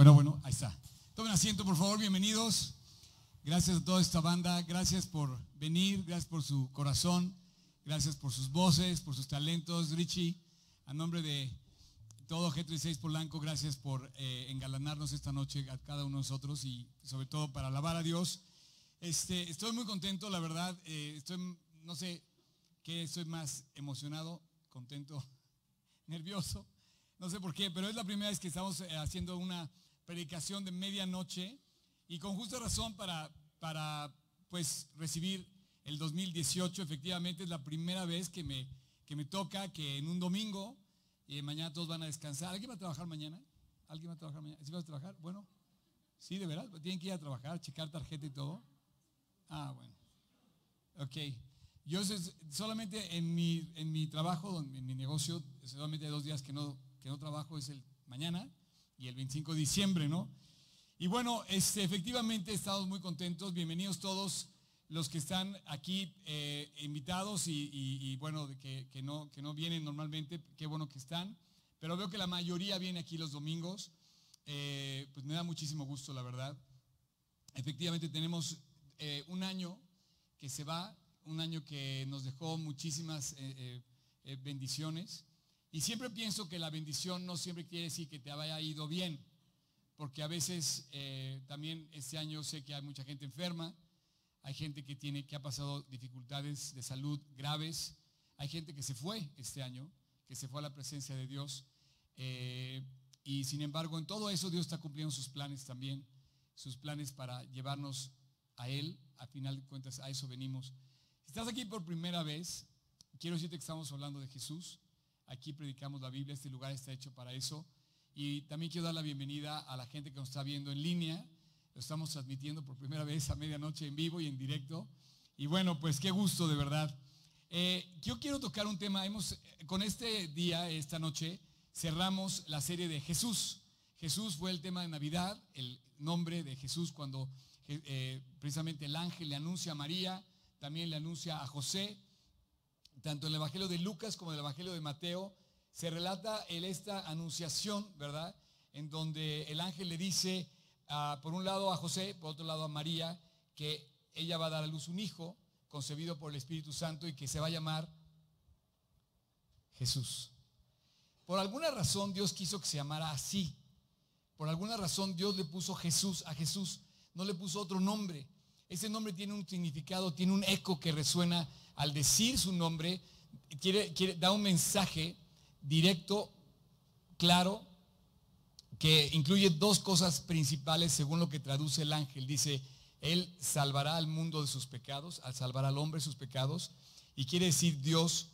Bueno, bueno, ahí está. Tomen asiento, por favor, bienvenidos. Gracias a toda esta banda, gracias por venir, gracias por su corazón, gracias por sus voces, por sus talentos. Richie, a nombre de todo G36 Polanco, gracias por eh, engalanarnos esta noche a cada uno de nosotros y sobre todo para alabar a Dios. Este, estoy muy contento, la verdad. eh, estoy, no sé qué, estoy más emocionado, contento, nervioso. No sé por qué, pero es la primera vez que estamos eh, haciendo una predicación de medianoche y con justa razón para, para pues recibir el 2018. Efectivamente es la primera vez que me, que me toca que en un domingo y mañana todos van a descansar. ¿Alguien va a trabajar mañana? ¿Alguien va a trabajar mañana? ¿Sí vas a trabajar? Bueno, sí, de verdad. Tienen que ir a trabajar, checar tarjeta y todo. Ah, bueno. Ok. Yo solamente en mi, en mi trabajo, en mi negocio, solamente hay dos días que no, que no trabajo, es el mañana y el 25 de diciembre, ¿no? Y bueno, este, efectivamente estamos muy contentos. Bienvenidos todos los que están aquí eh, invitados y, y- bueno, que, que no, que no vienen normalmente, qué bueno que están. Pero veo que la mayoría viene aquí los domingos. Eh, pues me da muchísimo gusto, la verdad. Efectivamente tenemos eh, un año que se va, un año que nos dejó muchísimas bendiciones. Y siempre pienso que la bendición no siempre quiere decir que te haya ido bien, porque a veces eh, también este año sé que hay mucha gente enferma, hay gente que, tiene, que ha pasado dificultades de salud graves, hay gente que se fue este año, que se fue a la presencia de Dios. eh, y sin embargo, en todo eso Dios está cumpliendo sus planes también, sus planes para llevarnos a Él. A final de cuentas, a eso venimos. Si estás aquí por primera vez, quiero decirte que estamos hablando de Jesús. Aquí predicamos la Biblia, este lugar está hecho para eso. Y también quiero dar la bienvenida a la gente que nos está viendo en línea. Lo estamos transmitiendo por primera vez a medianoche en vivo y en directo. Y bueno, pues qué gusto de verdad. Eh, yo quiero tocar un tema. Hemos, con este día, esta noche, cerramos la serie de Jesús. Jesús fue el tema de Navidad, el nombre de Jesús cuando eh, precisamente el ángel le anuncia a María, también le anuncia a José. Tanto en el Evangelio de Lucas como en el Evangelio de Mateo se relata el, esta anunciación, ¿verdad? En donde el ángel le dice, ah, por un lado a José, por otro lado a María, que ella va a dar a luz un hijo concebido por el Espíritu Santo y que se va a llamar Jesús. Por alguna razón Dios quiso que se llamara así. Por alguna razón Dios le puso Jesús a Jesús, no le puso otro nombre. Ese nombre tiene un significado, tiene un eco que resuena al decir su nombre, quiere, da un mensaje directo, claro, que incluye dos cosas principales según lo que traduce el ángel. Dice, Él salvará al mundo de sus pecados, al salvar al hombre de sus pecados, y quiere decir Dios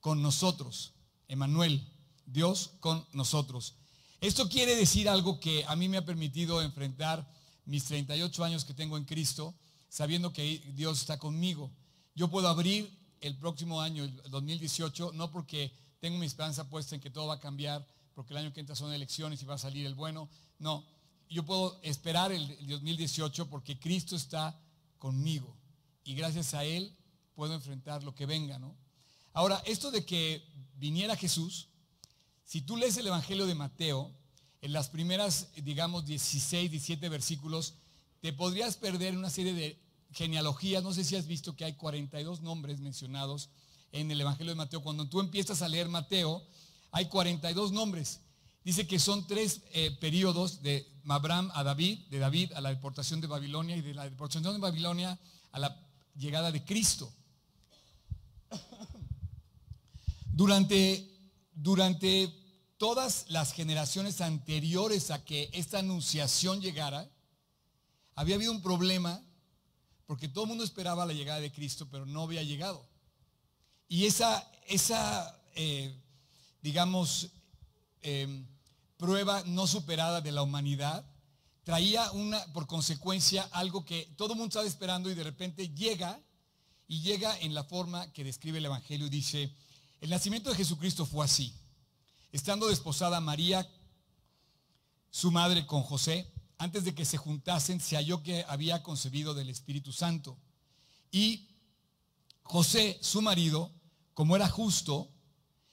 con nosotros, Emanuel, Dios con nosotros. Esto quiere decir algo que a mí me ha permitido enfrentar mis 38 años que tengo en Cristo, sabiendo que Dios está conmigo. Yo puedo abrir el próximo año, el 2018, no porque tengo mi esperanza puesta en que todo va a cambiar, porque el año que entra son elecciones y va a salir el bueno. No, yo puedo esperar el, el 2018 porque Cristo está conmigo y gracias a Él puedo enfrentar lo que venga, ¿no? Ahora, esto de que viniera Jesús, si tú lees el Evangelio de Mateo, en las primeras, digamos, 16, 17 versículos, te podrías perder una serie de genealogías. No sé si has visto que hay 42 nombres mencionados en el Evangelio de Mateo. Cuando tú empiezas a leer Mateo, hay 42 nombres. Dice que son tres eh, periodos de Abraham a David, de David a la deportación de Babilonia y de la deportación de Babilonia a la llegada de Cristo. Durante, durante todas las generaciones anteriores a que esta anunciación llegara, había habido un problema porque todo el mundo esperaba la llegada de Cristo, pero no había llegado. Y esa, esa eh, digamos, eh, prueba no superada de la humanidad traía una, por consecuencia, algo que todo el mundo estaba esperando y de repente llega y llega en la forma que describe el Evangelio y dice, el nacimiento de Jesucristo fue así. Estando desposada María, su madre con José, antes de que se juntasen, se halló que había concebido del Espíritu Santo. Y José, su marido, como era justo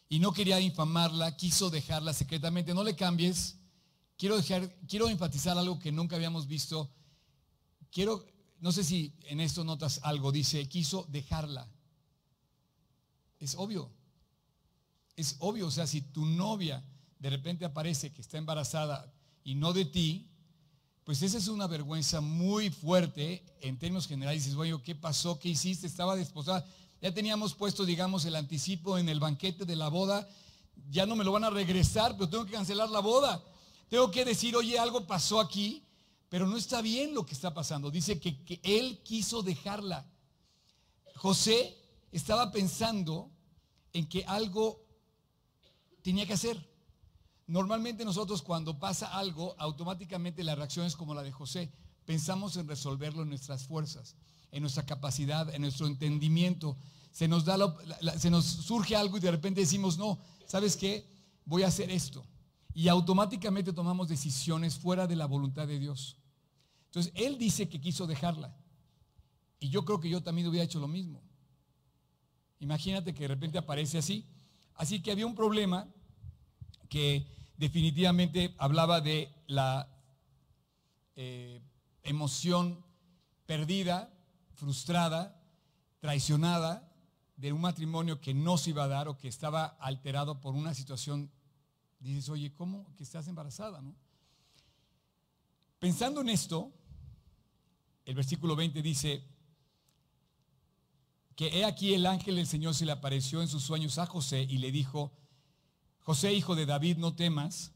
y no quería infamarla, quiso dejarla secretamente. No le cambies quiero, dejar, quiero enfatizar algo que nunca habíamos visto. Quiero, no sé si en esto notas algo, dice, quiso dejarla. Es obvio. Es obvio, o sea, si tu novia de repente aparece que está embarazada y no de ti, pues esa es una vergüenza muy fuerte en términos generales. Dices, bueno, ¿qué pasó? ¿Qué hiciste? Estaba desposada. Ya teníamos puesto, digamos, el anticipo en el banquete de la boda. Ya no me lo van a regresar, pero tengo que cancelar la boda. Tengo que decir, oye, algo pasó aquí, pero no está bien lo que está pasando. Dice que, que él quiso dejarla. José estaba pensando en que algo tenía que hacer. Normalmente nosotros cuando pasa algo, automáticamente la reacción es como la de José. Pensamos en resolverlo en nuestras fuerzas, en nuestra capacidad, en nuestro entendimiento. Se nos, da se nos surge algo y de repente decimos, no, ¿sabes qué? Voy a hacer esto. Y automáticamente tomamos decisiones fuera de la voluntad de Dios. Entonces, Él dice que quiso dejarla. Y yo creo que yo también hubiera hecho lo mismo. Imagínate que de repente aparece así. Así que había un problema que definitivamente hablaba de la eh, emoción perdida, frustrada, traicionada de un matrimonio que no se iba a dar o que estaba alterado por una situación. Dices, oye, ¿cómo que estás embarazada? ¿no? Pensando en esto, el versículo 20 dice que he aquí el ángel del Señor se le apareció en sus sueños a José y le dijo, José, hijo de David, no temas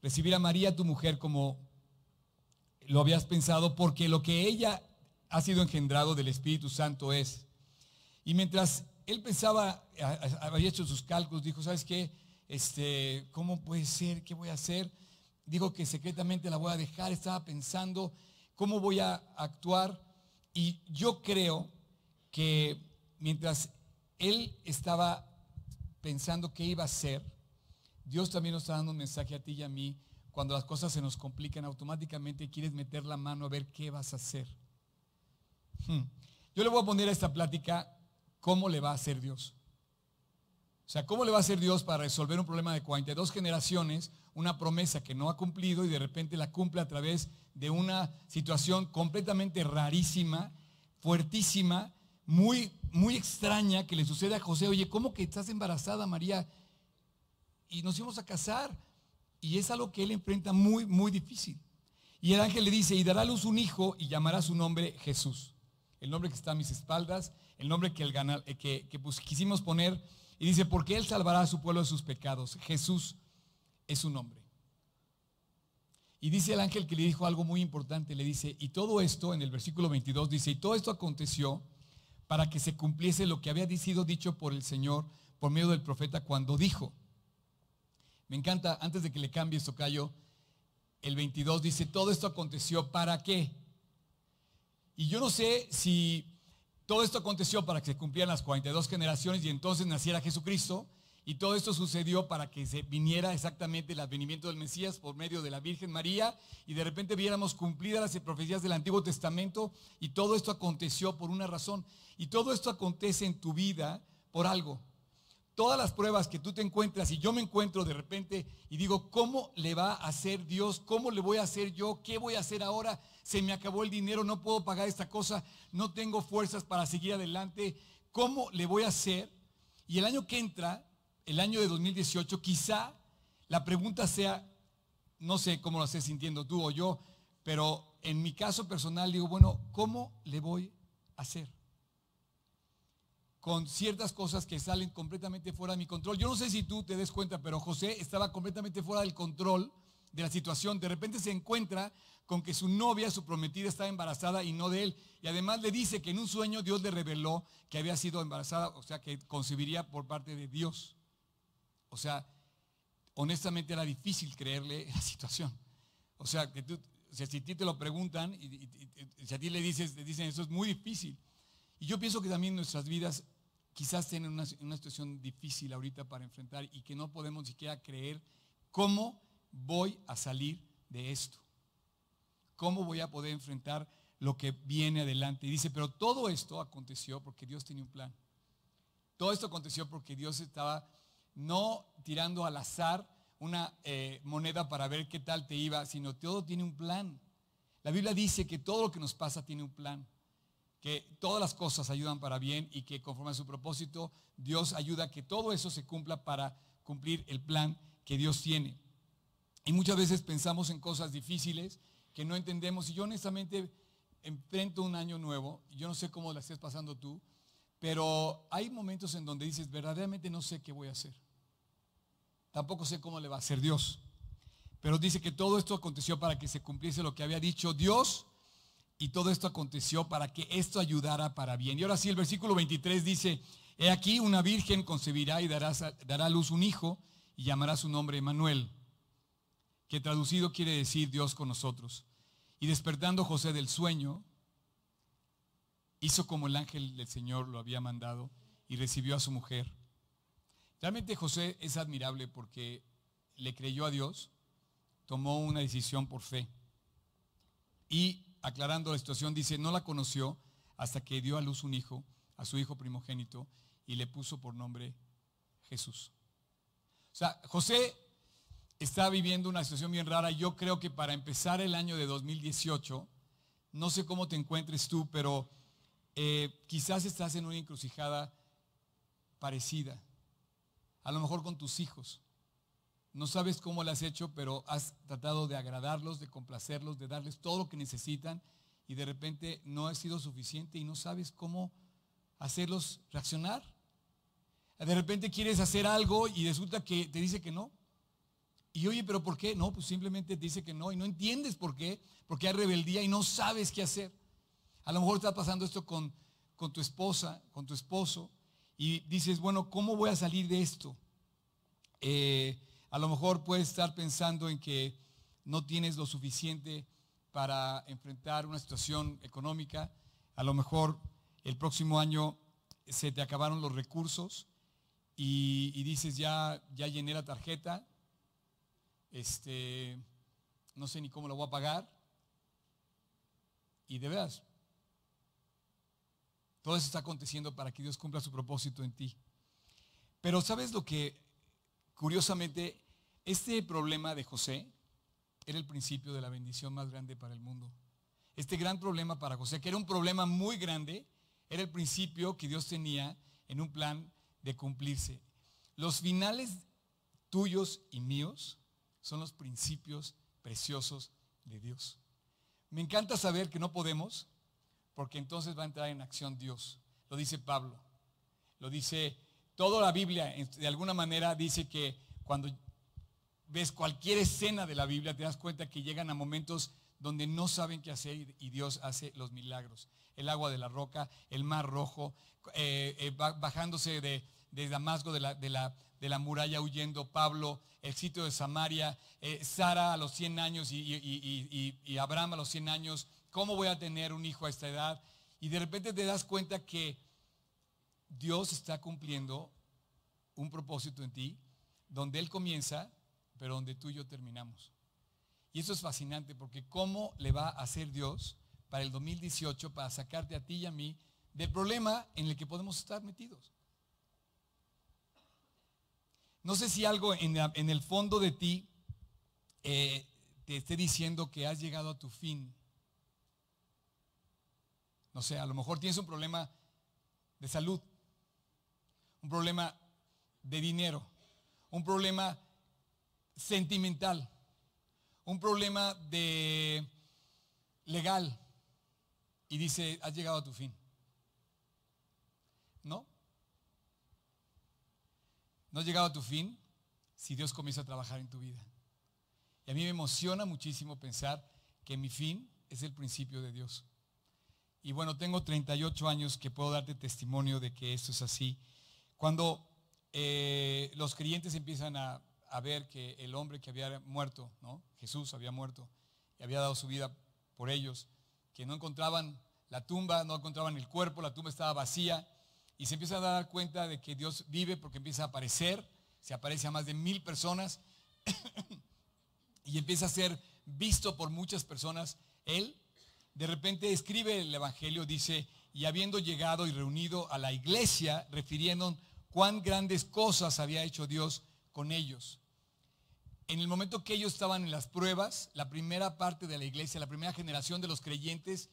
recibir a María, tu mujer, como lo habías pensado, porque lo que ella ha sido engendrado del Espíritu Santo es. Y mientras él pensaba, había hecho sus cálculos, dijo, ¿sabes qué? Este, ¿Cómo puede ser? ¿Qué voy a hacer? Dijo que secretamente la voy a dejar, estaba pensando cómo voy a actuar. Y yo creo que mientras él estaba pensando qué iba a hacer, Dios también nos está dando un mensaje a ti y a mí. Cuando las cosas se nos complican, automáticamente quieres meter la mano a ver qué vas a hacer. Hmm. Yo le voy a poner a esta plática cómo le va a hacer Dios. O sea, ¿cómo le va a hacer Dios para resolver un problema de 42 generaciones, una promesa que no ha cumplido y de repente la cumple a través de una situación completamente rarísima, fuertísima, muy, muy extraña que le sucede a José? Oye, ¿cómo que estás embarazada, María? Y nos íbamos a casar. Y es algo que él enfrenta muy, muy difícil. Y el ángel le dice, y dará a luz un hijo y llamará su nombre Jesús. El nombre que está a mis espaldas, el nombre que, el eh, que, que pues, quisimos poner. Y dice, porque él salvará a su pueblo de sus pecados. Jesús es su nombre. Y dice el ángel que le dijo algo muy importante, le dice, y todo esto, en el versículo 22, dice, y todo esto aconteció para que se cumpliese lo que había sido dicho por el Señor por medio del profeta cuando dijo, me encanta, antes de que le cambie Socayo, el 22 dice, todo esto aconteció para qué. Y yo no sé si todo esto aconteció para que se cumplieran las 42 generaciones y entonces naciera Jesucristo. Y todo esto sucedió para que se viniera exactamente el advenimiento del Mesías por medio de la Virgen María y de repente viéramos cumplidas las profecías del Antiguo Testamento y todo esto aconteció por una razón. Y todo esto acontece en tu vida por algo todas las pruebas que tú te encuentras y yo me encuentro de repente y digo, ¿cómo le va a hacer Dios? ¿Cómo le voy a hacer yo? ¿Qué voy a hacer ahora? Se me acabó el dinero, no puedo pagar esta cosa, no tengo fuerzas para seguir adelante. ¿Cómo le voy a hacer? Y el año que entra, el año de 2018, quizá la pregunta sea, no sé cómo lo estés sintiendo tú o yo, pero en mi caso personal digo, bueno, ¿cómo le voy a hacer? Con ciertas cosas que salen completamente fuera de mi control. Yo no sé si tú te des cuenta, pero José estaba completamente fuera del control de la situación. De repente se encuentra con que su novia, su prometida, estaba embarazada y no de él. Y además le dice que en un sueño Dios le reveló que había sido embarazada, o sea, que concebiría por parte de Dios. O sea, honestamente era difícil creerle la situación. O sea, que tú, si a ti te lo preguntan y, si a ti le dices, le dicen eso es muy difícil. Y yo pienso que también nuestras vidas quizás tienen una, una situación difícil ahorita para enfrentar y que no podemos siquiera creer cómo voy a salir de esto. ¿Cómo voy a poder enfrentar lo que viene adelante? Y dice, pero todo esto aconteció porque Dios tenía un plan. Todo esto aconteció porque Dios estaba no tirando al azar una eh, moneda para ver qué tal te iba, sino todo tiene un plan. La Biblia dice que todo lo que nos pasa tiene un plan, que todas las cosas ayudan para bien y que conforme a su propósito, Dios ayuda a que todo eso se cumpla para cumplir el plan que Dios tiene. Y muchas veces pensamos en cosas difíciles que no entendemos. Y yo honestamente enfrento un año nuevo, yo no sé cómo la estés pasando tú, pero hay momentos en donde dices, verdaderamente no sé qué voy a hacer. Tampoco sé cómo le va a hacer Dios. Pero dice que todo esto aconteció para que se cumpliese lo que había dicho Dios y todo esto aconteció para que esto ayudara para bien. Y ahora sí, el versículo 23 dice, he aquí una virgen concebirá y dará, dará a luz un hijo y llamará su nombre Emanuel, que traducido quiere decir Dios con nosotros. Y despertando José del sueño, hizo como el ángel del Señor lo había mandado y recibió a su mujer. Realmente José es admirable porque le creyó a Dios tomó una decisión por fe. Y aclarando la situación, dice, no la conoció hasta que dio a luz un hijo, a su hijo primogénito, y le puso por nombre Jesús. O sea, José está viviendo una situación bien rara. Yo creo que para empezar el año de 2018, no sé cómo te encuentres tú, pero eh, quizás estás en una encrucijada parecida. A lo mejor con tus hijos. No sabes cómo lo has hecho, pero has tratado de agradarlos, de complacerlos, de darles todo lo que necesitan y de repente no ha sido suficiente y no sabes cómo hacerlos reaccionar. De repente quieres hacer algo y resulta que te dice que no. Y oye, pero ¿por qué? No, pues simplemente te dice que no y no entiendes por qué, porque hay rebeldía y no sabes qué hacer. A lo mejor está pasando esto con, con tu esposa, con tu esposo, y dices, bueno, ¿cómo voy a salir de esto? Eh, a lo mejor puedes estar pensando en que no tienes lo suficiente para enfrentar una situación económica. A lo mejor el próximo año se te acabaron los recursos y, dices, ya, ya llené la tarjeta, este, no sé ni cómo la voy a pagar. Y de veras, todo eso está aconteciendo para que Dios cumpla su propósito en ti. Pero ¿sabes lo que curiosamente este problema de José era el principio de la bendición más grande para el mundo. Este gran problema para José, que era un problema muy grande, era el principio que Dios tenía en un plan de cumplirse. Los finales tuyos y míos son los principios preciosos de Dios. Me encanta saber que no podemos, porque entonces va a entrar en acción Dios. Lo dice Pablo. Lo dice toda la Biblia, de alguna manera dice que cuando ves cualquier escena de la Biblia, te das cuenta que llegan a momentos donde no saben qué hacer y Dios hace los milagros. El agua de la roca, el mar rojo, eh, eh, bajándose de, Damasco, de la, de, la, muralla, huyendo Pablo, el sitio de Samaria, eh, Sara a los 100 años y, y Abraham a los 100 años. ¿Cómo voy a tener un hijo a esta edad? Y de repente te das cuenta que Dios está cumpliendo un propósito en ti, donde Él comienza pero donde tú y yo terminamos. Y eso es fascinante porque cómo le va a hacer Dios para el 2018 para sacarte a ti y a mí del problema en el que podemos estar metidos. No sé si algo en, el fondo de ti eh, te esté diciendo que has llegado a tu fin. No sé, a lo mejor tienes un problema de salud, un problema de dinero, un problema sentimental, un problema de legal y dice, has llegado a tu fin. ¿No? No has llegado a tu fin si Dios comienza a trabajar en tu vida. Y a mí me emociona muchísimo pensar que mi fin es el principio de Dios. Y bueno, tengo 38 años que puedo darte testimonio de que esto es así. Cuando eh, los creyentes empiezan a a ver que el hombre que había muerto, ¿no? Jesús había muerto y había dado su vida por ellos, que no encontraban la tumba, no encontraban el cuerpo, la tumba estaba vacía y se empieza a dar cuenta de que Dios vive porque empieza a aparecer, se aparece a más de mil personas y empieza a ser visto por muchas personas. Él de repente escribe el Evangelio, dice, y habiendo llegado y reunido a la iglesia, refiriendo cuán grandes cosas había hecho Dios con ellos en el momento que ellos estaban en las pruebas, la primera parte de la iglesia, la primera generación de los creyentes,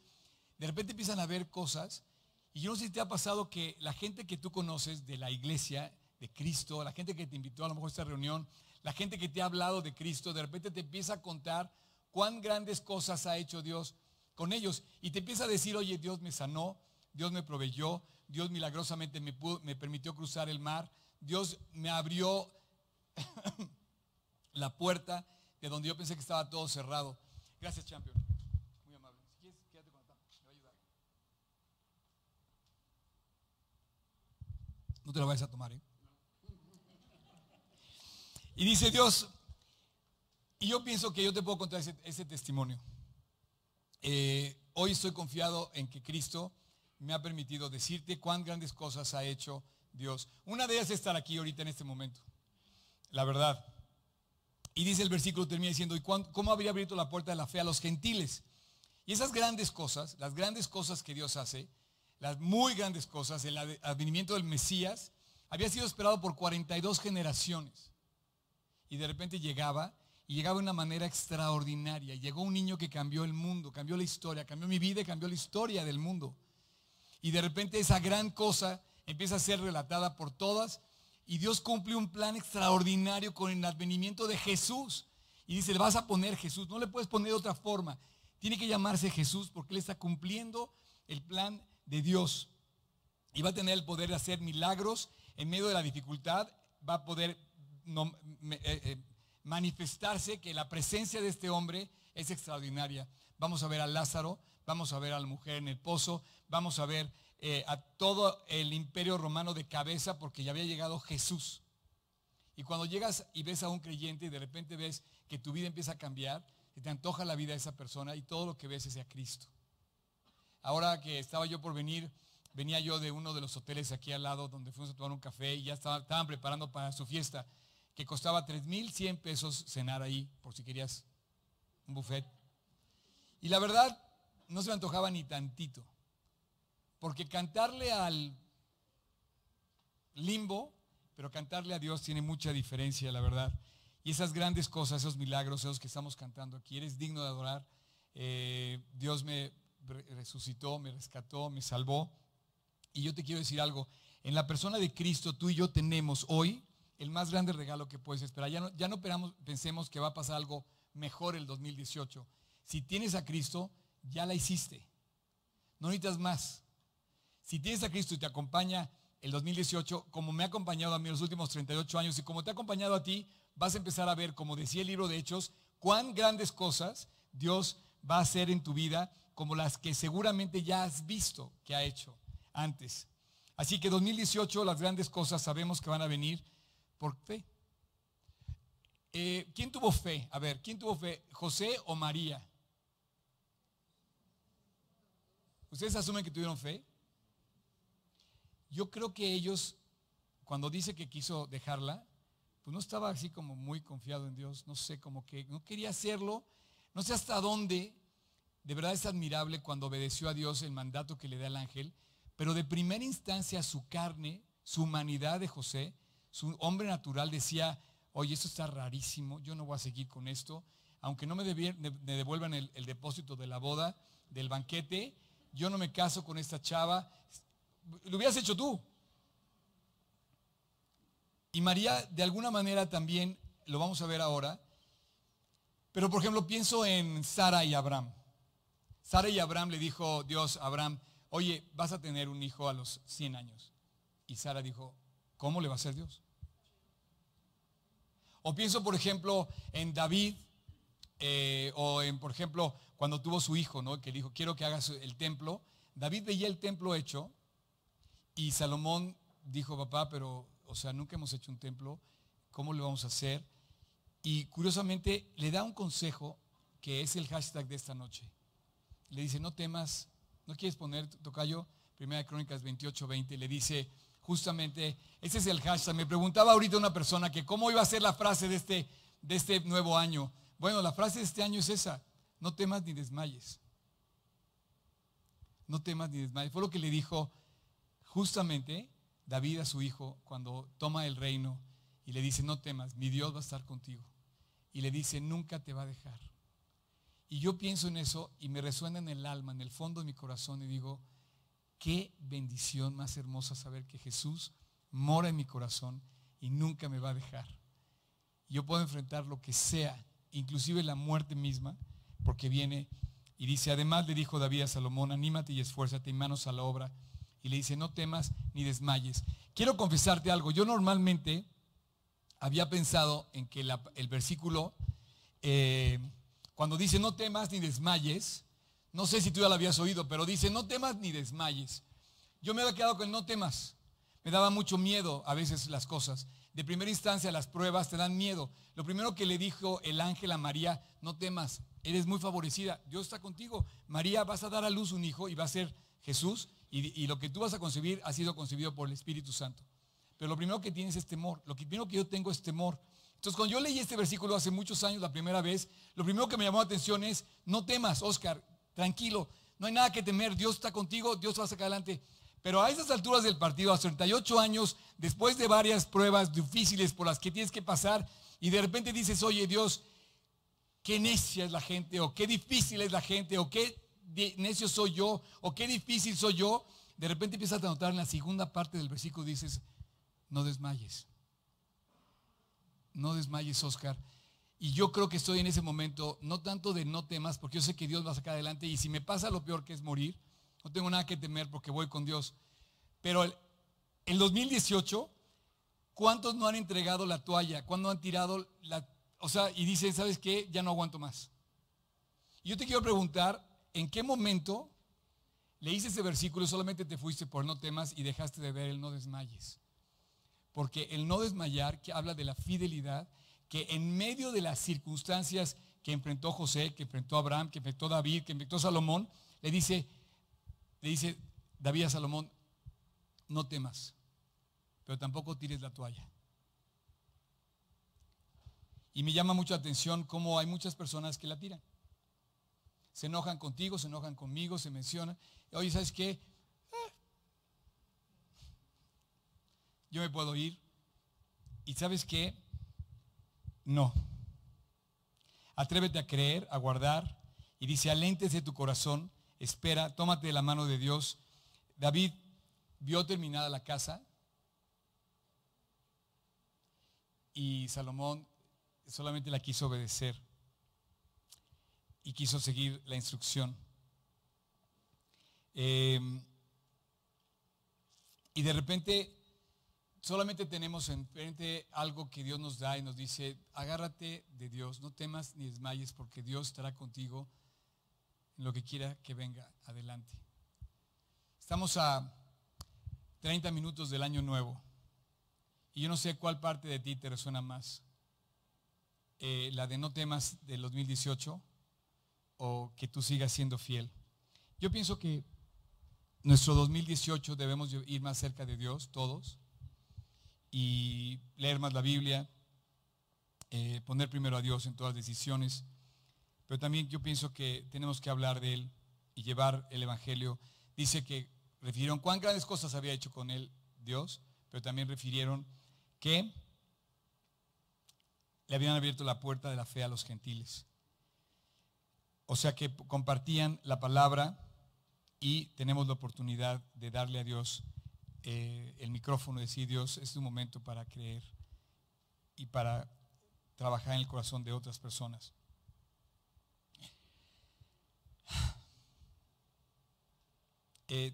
de repente empiezan a ver cosas. Y yo no sé si te ha pasado que la gente que tú conoces de la iglesia, de Cristo, la gente que te invitó a lo mejor a esta reunión, la gente que te ha hablado de Cristo, de repente te empieza a contar cuán grandes cosas ha hecho Dios con ellos. Y te empieza a decir, oye, Dios me sanó, Dios me proveyó, Dios milagrosamente me, me permitió cruzar el mar, Dios me abrió la puerta de donde yo pensé que estaba todo cerrado. Gracias, champion. Muy amable. Si quieres, quédate con la Me va a ayudar. No te lo vayas a tomar, ¿eh? Y dice Dios, y yo pienso que yo te puedo contar ese, testimonio. Eh, hoy estoy confiado en que Cristo me ha permitido decirte cuán grandes cosas ha hecho Dios. Una de ellas es estar aquí ahorita en este momento. La verdad. Y dice el versículo, termina diciendo, ¿y cómo habría abierto la puerta de la fe a los gentiles? Y esas grandes cosas, las grandes cosas que Dios hace, las muy grandes cosas, el advenimiento del Mesías, había sido esperado por 42 generaciones. Y de repente llegaba, y llegaba de una manera extraordinaria. Llegó un niño que cambió el mundo, cambió la historia, cambió mi vida y cambió la historia del mundo. Y de repente esa gran cosa empieza a ser relatada por todas y Dios cumple un plan extraordinario con el advenimiento de Jesús. Y dice, le vas a poner Jesús. No le puedes poner de otra forma. Tiene que llamarse Jesús porque Él está cumpliendo el plan de Dios. Y va a tener el poder de hacer milagros en medio de la dificultad. Va a poder eh, eh, manifestarse que la presencia de este hombre es extraordinaria. Vamos a ver a Lázaro, vamos a ver a la mujer en el pozo, vamos a ver eh, a todo el imperio romano de cabeza porque ya había llegado Jesús. Y cuando llegas y ves a un creyente y de repente ves que tu vida empieza a cambiar, que te antoja la vida de esa persona y todo lo que ves es a Cristo. Ahora que estaba yo por venir, venía yo de uno de los hoteles aquí al lado donde fuimos a tomar un café y ya estaban preparando para su fiesta, que costaba 3.100 pesos cenar ahí, por si querías un buffet. Y la verdad, no se me antojaba ni tantito. Porque cantarle al limbo, pero cantarle a Dios tiene mucha diferencia, la verdad. Y esas grandes cosas, esos milagros, esos que estamos cantando aquí, eres digno de adorar. Eh, Dios me resucitó, me rescató, me salvó. Y yo te quiero decir algo, en la persona de Cristo tú y yo tenemos hoy el más grande regalo que puedes esperar. Ya no, ya no pensemos que va a pasar algo mejor el 2018. Si tienes a Cristo, ya la hiciste. No necesitas más. Si tienes a Cristo y te acompaña el 2018, como me ha acompañado a mí los últimos 38 años y como te ha acompañado a ti, vas a empezar a ver, como decía el libro de Hechos, cuán grandes cosas Dios va a hacer en tu vida, como las que seguramente ya has visto que ha hecho antes. Así que 2018, las grandes cosas sabemos que van a venir por fe. Eh, ¿Quién tuvo fe? A ver, ¿quién tuvo fe? ¿José o María? ¿Ustedes asumen que tuvieron fe? Yo creo que ellos, cuando dice que quiso dejarla, pues no estaba así como muy confiado en Dios, no sé, como que no quería hacerlo, no sé hasta dónde, de verdad es admirable cuando obedeció a Dios el mandato que le da el ángel, pero de primera instancia su carne, su humanidad de José, su hombre natural decía, oye, esto está rarísimo, yo no voy a seguir con esto, aunque no me, devuelvan el, el depósito de la boda, del banquete, yo no me caso con esta chava, lo hubieras hecho tú. Y María, de alguna manera también, lo vamos a ver ahora, pero por ejemplo pienso en Sara y Abraham. Sara y Abraham le dijo Dios a Abraham, oye, vas a tener un hijo a los 100 años. Y Sara dijo, ¿cómo le va a ser Dios? O pienso, por ejemplo, en David, eh, o en, por ejemplo, cuando tuvo su hijo, ¿no? que dijo, quiero que hagas el templo. David veía el templo hecho y Salomón dijo, papá, pero, o sea, nunca hemos hecho un templo, ¿cómo lo vamos a hacer? Y curiosamente le da un consejo que es el hashtag de esta noche. Le dice, no temas, no quieres poner, tocayo, Primera Crónicas 28, 20, le dice justamente, ese es el hashtag. Me preguntaba ahorita una persona que cómo iba a ser la frase de este, de este nuevo año. Bueno, la frase de este año es esa, no temas ni desmayes. No temas ni desmayes. Fue lo que le dijo justamente David a su hijo cuando toma el reino y le dice, no temas, mi Dios va a estar contigo. y le dice, nunca te va a dejar. Y yo pienso en eso y me resuena en el alma, en el fondo de mi corazón y digo, qué bendición más hermosa saber que Jesús mora en mi corazón y nunca me va a dejar. Yo puedo enfrentar lo que sea, inclusive la muerte misma, porque viene y dice, además le dijo David a Salomón, anímate y esfuérzate y manos a la obra. Y le dice, no temas ni desmayes. Quiero confesarte algo, yo normalmente había pensado en que el versículo, eh, cuando dice no temas ni desmayes, no sé si tú ya lo habías oído, pero dice no temas ni desmayes. Yo me había quedado con no temas. Me daba mucho miedo a veces las cosas. De primera instancia las pruebas te dan miedo. Lo primero que le dijo el ángel a María, no temas, eres muy favorecida, Dios está contigo. María, vas a dar a luz un hijo y va a ser Jesús y, lo que tú vas a concebir ha sido concebido por el Espíritu Santo. Pero lo primero que tienes es temor. Lo primero que yo tengo es temor. Entonces, cuando yo leí este versículo hace muchos años, la primera vez, lo primero que me llamó la atención es, no temas, Oscar, tranquilo, no hay nada que temer, Dios está contigo, Dios va a sacar adelante. Pero a esas alturas del partido, a 38 años, después de varias pruebas difíciles por las que tienes que pasar, y de repente dices, oye Dios, qué necia es la gente, o qué difícil es la gente, o qué necio soy yo, o qué difícil soy yo, de repente empiezas a notar en la segunda parte del versículo, dices, no desmayes. No desmayes, Oscar. Y yo creo que estoy en ese momento, no tanto de no temas, porque yo sé que Dios va a sacar adelante y si me pasa lo peor que es morir, no tengo nada que temer porque voy con Dios. Pero el, el 2018, ¿cuántos no han entregado la toalla? ¿Cuántos han tirado la... O sea, y dicen, ¿sabes qué? Ya no aguanto más. Y yo te quiero preguntar, ¿en qué momento leíste ese versículo solamente te fuiste por no temas y dejaste de ver el no desmayes? Porque el no desmayar, que habla de la fidelidad, que en medio de las circunstancias que enfrentó José, que enfrentó Abraham, que enfrentó David, que enfrentó Salomón, le dice, le dice David a Salomón, no temas, pero tampoco tires la toalla. Y me llama mucha atención cómo hay muchas personas que la tiran. Se enojan contigo, se enojan conmigo, se mencionan. Oye, ¿sabes qué? yo me puedo ir. ¿Y sabes qué? No. Atrévete a creer, a guardar. Y dice, alentes de tu corazón, espera, tómate de la mano de Dios. David vio terminada la casa y Salomón solamente la quiso obedecer y quiso seguir la instrucción. Em, y de repente solamente tenemos enfrente algo que Dios nos da y nos dice, agárrate de Dios, no temas ni desmayes porque Dios estará contigo en lo que quiera que venga adelante. Estamos a 30 minutos del año nuevo y yo no sé cuál parte de ti te resuena más. Eh, la de no temas del 2018 o que tú sigas siendo fiel. Yo pienso que nuestro 2018 debemos ir más cerca de Dios, todos y leer más la Biblia, eh, poner primero a Dios en todas las decisiones. Pero también yo pienso que tenemos que hablar de Él y llevar el Evangelio. Dice que refirieron cuán grandes cosas había hecho con Él Dios, pero también refirieron que le habían abierto la puerta de la fe a los gentiles. O sea que compartían la palabra y tenemos la oportunidad de darle a Dios eh, el micrófono y decir, Dios, es un momento para creer y para trabajar en el corazón de otras personas. Eh,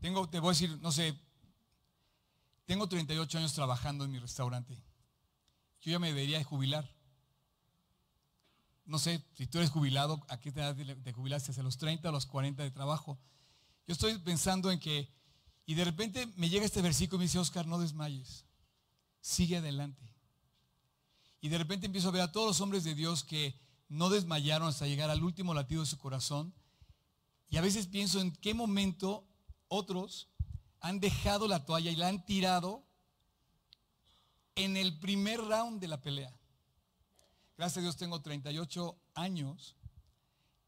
tengo, te voy a decir, no sé, tengo 38 años trabajando en mi restaurante. Yo ya me debería de jubilar. No sé, si tú eres jubilado, ¿a qué edad te jubilaste? ¿A los 30 o los 40 de trabajo? Yo estoy pensando en que, y de repente me llega este versículo y me dice, Oscar, no desmayes, sigue adelante. Y de repente empiezo a ver a todos los hombres de Dios que no desmayaron hasta llegar al último latido de su corazón. Y a veces pienso en qué momento otros han dejado la toalla y la han tirado en el primer round de la pelea. Gracias a Dios tengo 38 años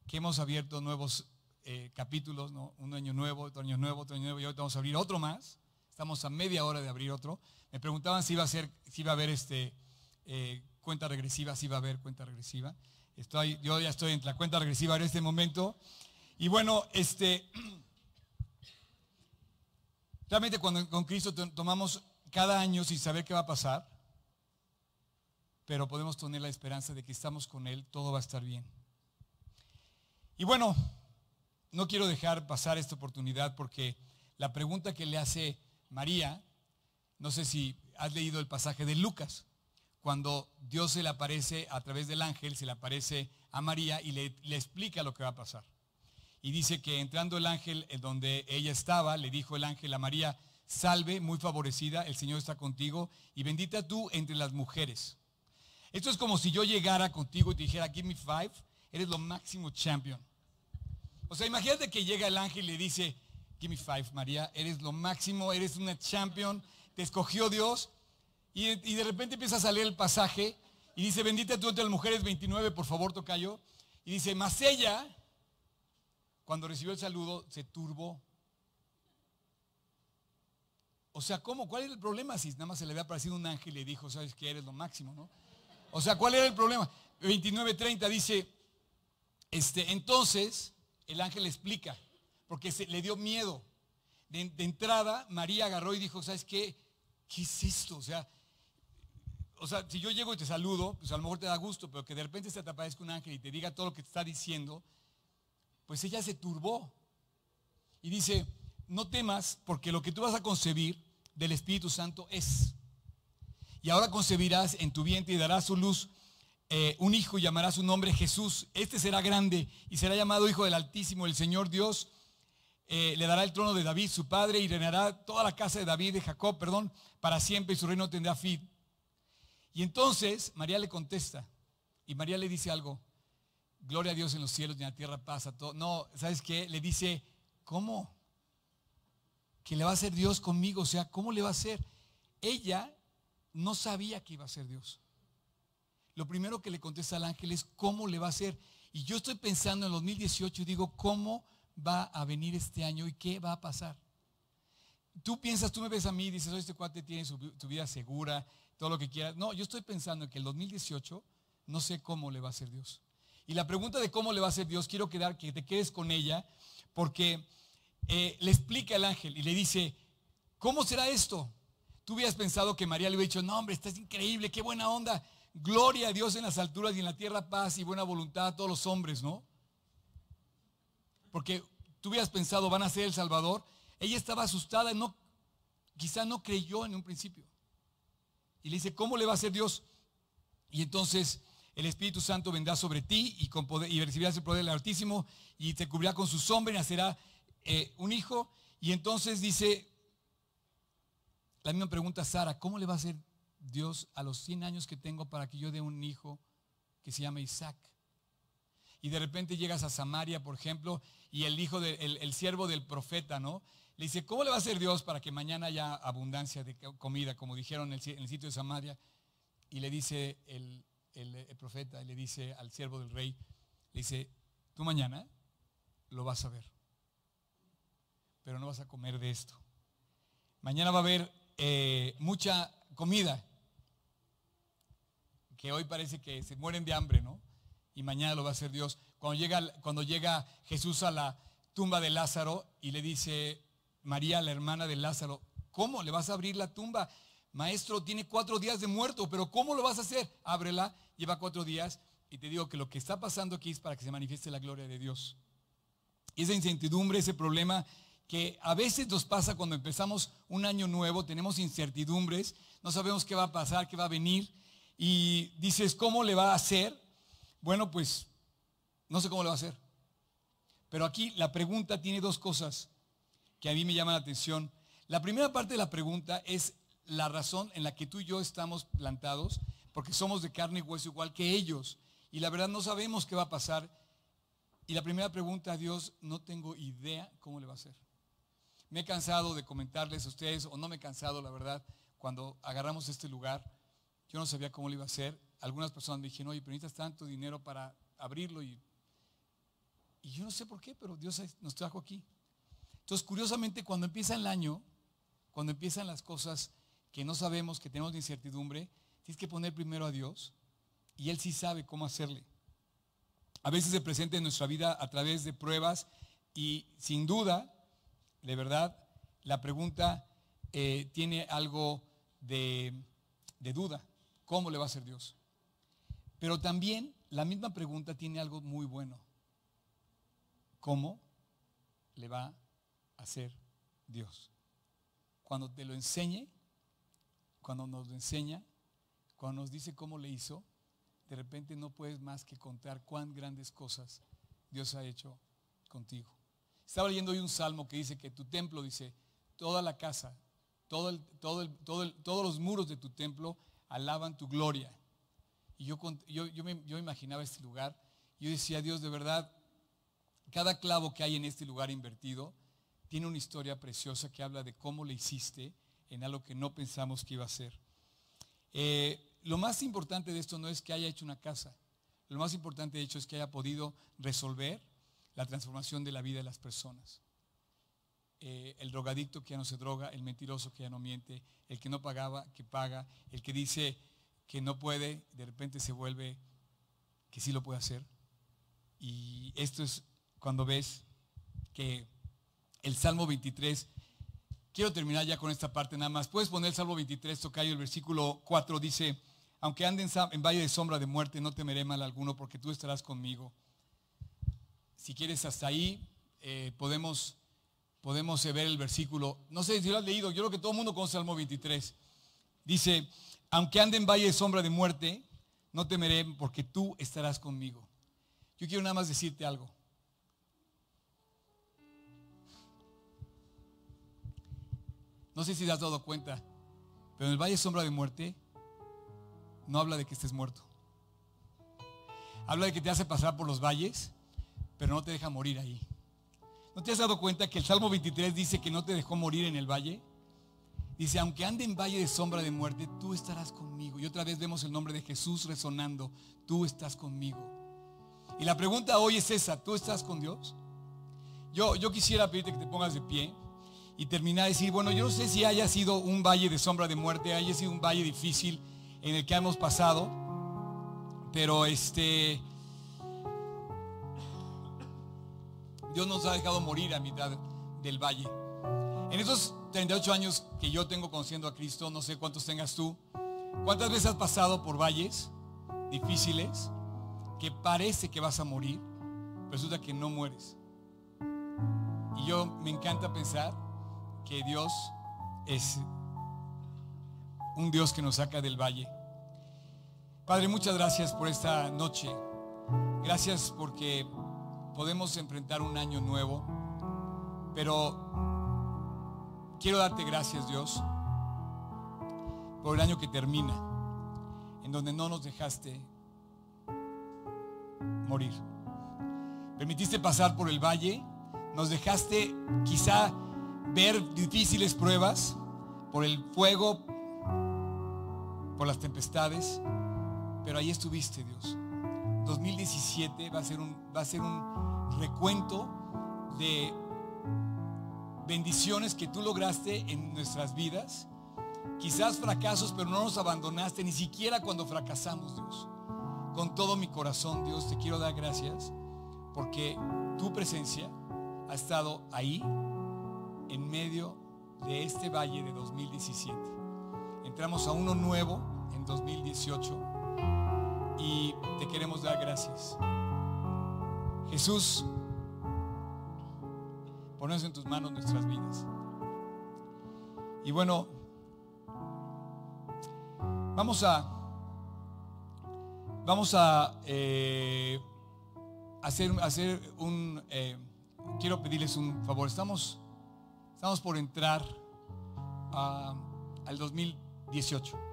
que hemos abierto nuevos eh, capítulos, ¿no? un año nuevo, otro año nuevo, otro año nuevo, y ahora vamos a abrir otro más. Estamos a media hora de abrir otro. Me preguntaban si iba a ser, si iba a haber este eh, cuenta regresiva, si iba a haber cuenta regresiva. Estoy, yo ya estoy en la cuenta regresiva en este momento. Y bueno, este, realmente cuando con Cristo tomamos cada año sin saber qué va a pasar, pero podemos tener la esperanza de que estamos con Él, todo va a estar bien. Y bueno, no quiero dejar pasar esta oportunidad porque la pregunta que le hace María, no sé si has leído el pasaje de Lucas, cuando Dios se le aparece a través del ángel, se le aparece a María y le, explica lo que va a pasar. Y dice que entrando el ángel en donde ella estaba, le dijo el ángel a María, salve, muy favorecida, el Señor está contigo y bendita tú entre las mujeres. Esto es como si yo llegara contigo y te dijera, give me five, eres lo máximo champion. O sea, imagínate que llega el ángel y le dice, give me five, María, eres lo máximo, eres una champion, te escogió Dios. Y, de repente empieza a salir el pasaje y dice, bendita tú entre las mujeres 29, por favor, tocayo. Y dice, mas ella, cuando recibió el saludo, se turbó. O sea, ¿cómo? ¿Cuál era el problema? Si nada más se le había aparecido un ángel y le dijo, sabes que eres lo máximo, ¿no? O sea, ¿cuál era el problema? 29.30 dice, este, entonces el ángel le explica, porque se, le dio miedo. De, entrada, María agarró y dijo, ¿sabes qué? ¿Qué es esto? O sea, o sea, si yo llego y te saludo, pues a lo mejor te da gusto, pero que de repente se te aparezca un ángel y te diga todo lo que te está diciendo, pues ella se turbó. Y dice, no temas, porque lo que tú vas a concebir del Espíritu Santo es. Y ahora concebirás en tu vientre y darás su luz eh, un hijo y llamará su nombre Jesús. Este será grande y será llamado Hijo del Altísimo. El Señor Dios eh, le dará el trono de David, su padre, y reinará toda la casa de David, de Jacob, perdón, para siempre y su reino tendrá fin. Y entonces María le contesta y María le dice algo. Gloria a Dios en los cielos y en la tierra pasa todo. No, ¿sabes qué? Le dice, ¿cómo? Que le va a hacer Dios conmigo. O sea, ¿cómo le va a hacer? Ella no sabía que iba a ser Dios lo primero que le contesta al ángel es cómo le va a hacer. Y yo estoy pensando en 2018 y digo, ¿cómo va a venir este año y qué va a pasar? Tú piensas, tú me ves a mí y dices, este cuate tiene su, vida segura, todo lo que quieras. No, yo estoy pensando en que el 2018 no sé cómo le va a hacer Dios. Y la pregunta de cómo le va a hacer Dios, quiero quedar, que te quedes con ella, porque eh, le explica al ángel y le dice, ¿cómo será esto? Tú hubieras pensado que María le hubiera dicho, no hombre, estás increíble, qué buena onda. Gloria a Dios en las alturas y en la tierra paz y buena voluntad a todos los hombres, ¿no? Porque tú hubieras pensado, van a ser el Salvador. Ella estaba asustada, no, quizá no creyó en un principio. Y le dice, ¿cómo le va a hacer Dios? Y entonces el Espíritu Santo vendrá sobre ti y, con poder, recibirás el poder del Altísimo y te cubrirá con su sombra y nacerá eh, un hijo. Y entonces dice, la misma pregunta Sara, ¿cómo le va a hacer Dios a los 100 años que tengo para que yo dé un hijo que se llame Isaac. Y de repente llegas a Samaria, por ejemplo, y el hijo del el siervo del profeta, ¿no? Le dice, ¿cómo le va a hacer Dios para que mañana haya abundancia de comida, como dijeron en el, sitio de Samaria? Y le dice el, el profeta, le dice al siervo del rey, le dice, tú mañana lo vas a ver, pero no vas a comer de esto. Mañana va a haber eh, mucha comida, que hoy parece que se mueren de hambre, ¿no? Y mañana lo va a hacer Dios. Cuando llega, cuando llega Jesús a la tumba de Lázaro y le dice María, la hermana de Lázaro, ¿cómo le vas a abrir la tumba? Maestro, tiene cuatro días de muerto, pero ¿cómo lo vas a hacer? Ábrela, lleva cuatro días y te digo que lo que está pasando aquí es para que se manifieste la gloria de Dios. Y esa incertidumbre, ese problema que a veces nos pasa cuando empezamos un año nuevo, tenemos incertidumbres, no sabemos qué va a pasar, qué va a venir, y dices, ¿cómo le va a hacer? Bueno, pues no sé cómo le va a hacer. Pero aquí la pregunta tiene dos cosas que a mí me llaman la atención. La primera parte de la pregunta es la razón en la que tú y yo estamos plantados, porque somos de carne y hueso igual que ellos. Y la verdad no sabemos qué va a pasar. Y la primera pregunta a Dios, no tengo idea cómo le va a hacer. Me he cansado de comentarles a ustedes, o no me he cansado, la verdad, cuando agarramos este lugar yo no sabía cómo lo iba a hacer. Algunas personas me dijeron, oye, pero necesitas tanto dinero para abrirlo. Y, yo no sé por qué, pero Dios nos trajo aquí. Entonces, curiosamente, cuando empieza el año, cuando empiezan las cosas que no sabemos, que tenemos incertidumbre, tienes que poner primero a Dios y Él sí sabe cómo hacerle. A veces se presenta en nuestra vida a través de pruebas y sin duda, de verdad, la pregunta eh, tiene algo de, de duda. ¿Cómo le va a hacer Dios? Pero también la misma pregunta tiene algo muy bueno. ¿Cómo le va a hacer Dios? Cuando te lo enseñe, cuando nos lo enseña, cuando nos dice cómo le hizo, de repente no puedes más que contar cuán grandes cosas Dios ha hecho contigo. Estaba leyendo hoy un salmo que dice que tu templo, dice, toda la casa, todo el, todo todos los muros de tu templo alaban tu gloria. Y yo, yo, yo, me, yo imaginaba este lugar. Yo decía, Dios, de verdad, cada clavo que hay en este lugar invertido tiene una historia preciosa que habla de cómo le hiciste en algo que no pensamos que iba a ser. Eh, lo más importante de esto no es que haya hecho una casa. Lo más importante de hecho es que haya podido resolver la transformación de la vida de las personas. Eh, el drogadicto que ya no se droga, el mentiroso que ya no miente, el que no pagaba, que paga, el que dice que no puede, de repente se vuelve que sí lo puede hacer. Y esto es cuando ves que el Salmo 23, quiero terminar ya con esta parte nada más. Puedes poner el Salmo 23, tocayo, el versículo 4 dice, aunque ande en valle de sombra de muerte, no temeré mal alguno porque tú estarás conmigo. Si quieres hasta ahí, eh, podemos, podemos ver el versículo. No sé si lo has leído, yo creo que todo el mundo conoce Salmo 23. Dice, aunque ande en valle de sombra de muerte, no temeré porque tú estarás conmigo. Yo quiero nada más decirte algo. No sé si te has dado cuenta, pero en el valle de sombra de muerte no habla de que estés muerto. Habla de que te hace pasar por los valles, pero no te deja morir ahí. ¿No te has dado cuenta que el Salmo 23 dice que no te dejó morir en el valle? Dice, aunque ande en valle de sombra de muerte, tú estarás conmigo. Y otra vez vemos el nombre de Jesús resonando, tú estás conmigo. Y la pregunta hoy es esa, ¿tú estás con Dios? Yo, yo quisiera pedirte que te pongas de pie y terminar de decir, bueno, yo no sé si haya sido un valle de sombra de muerte, haya sido un valle difícil en el que hemos pasado, pero este, Dios nos ha dejado morir a mitad del valle. En esos 38 años que yo tengo conociendo a Cristo, no sé cuántos tengas tú, ¿cuántas veces has pasado por valles difíciles que parece que vas a morir, resulta que no mueres? Y yo me encanta pensar que Dios es un Dios que nos saca del valle. Padre, muchas gracias por esta noche. Gracias porque podemos enfrentar un año nuevo, pero Quiero darte gracias, Dios, por el año que termina, en donde no nos dejaste morir. Permitiste pasar por el valle, nos dejaste quizá ver difíciles pruebas por el fuego, por las tempestades, pero ahí estuviste, Dios. 2017 va a ser un, va a ser un recuento de bendiciones que tú lograste en nuestras vidas. Quizás fracasos, pero no nos abandonaste ni siquiera cuando fracasamos, Dios. Con todo mi corazón, Dios, te quiero dar gracias porque tu presencia ha estado ahí en medio de este valle de 2017. Entramos a uno nuevo en 2018 y te queremos dar gracias. Jesús, Ponemos en tus manos nuestras vidas. Y bueno, vamos a vamos a eh, hacer, hacer un eh, quiero pedirles un favor. Estamos estamos por entrar al 2018.